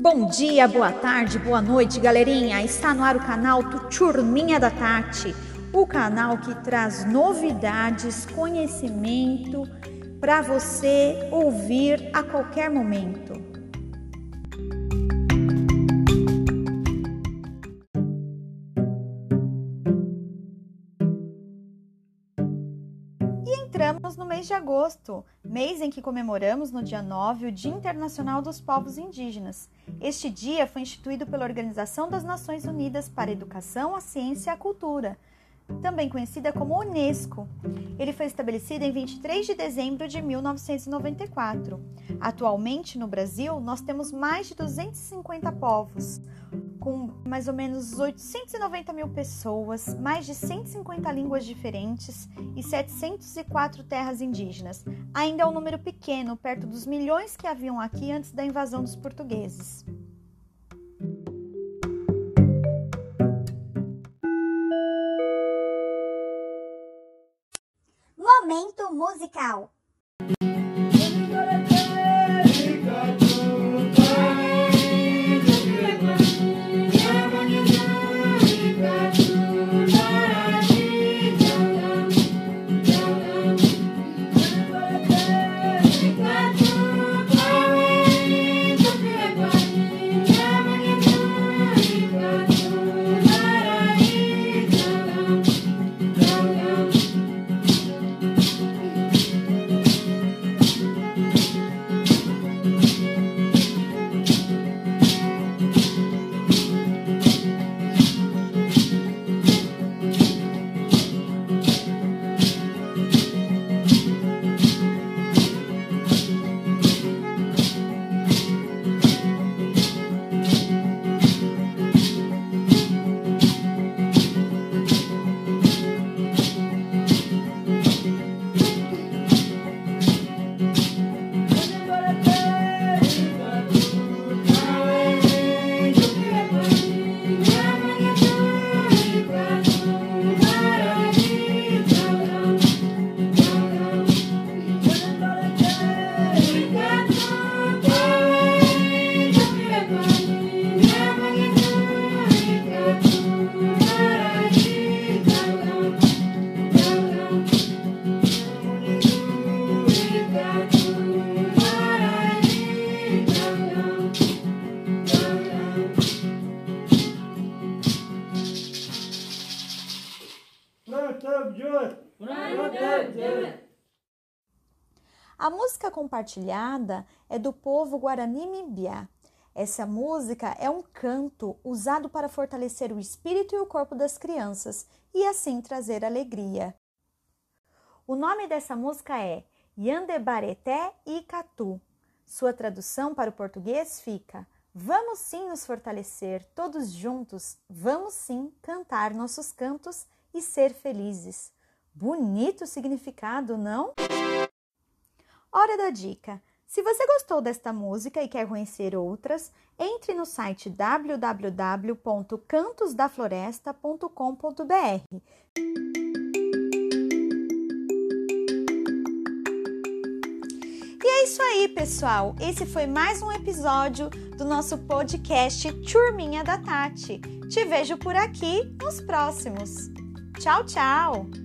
Bom dia, boa tarde, boa noite, galerinha. Está no ar o canal Turminha da Tati, o canal que traz novidades, conhecimento para você ouvir a qualquer momento. No mês de agosto, mês em que comemoramos no dia 9 o Dia Internacional dos Povos Indígenas. Este dia foi instituído pela Organização das Nações Unidas para a Educação, a Ciência e a Cultura, também conhecida como Unesco. Ele foi estabelecido em 23 de dezembro de 1994. Atualmente, no Brasil, nós temos mais de 250 povos, com mais ou menos 890 mil pessoas, mais de 150 línguas diferentes e 704 terras indígenas. Ainda é um número pequeno, perto dos milhões que haviam aqui antes da invasão dos portugueses. Momento musical. A música compartilhada é do povo Guarani Mimbiá. Essa música é um canto usado para fortalecer o espírito e o corpo das crianças e assim trazer alegria. O nome dessa música é Yandebareté Icatu. Sua tradução para o português fica: Vamos sim nos fortalecer, todos juntos, vamos sim cantar nossos cantos e ser felizes. Bonito significado, não? Hora da dica. Se você gostou desta música e quer conhecer outras, entre no site www.cantosdafloresta.com.br. E é isso aí, pessoal. Esse foi mais um episódio do nosso podcast Turminha da Tati. Te vejo por aqui nos próximos. Tchau, tchau!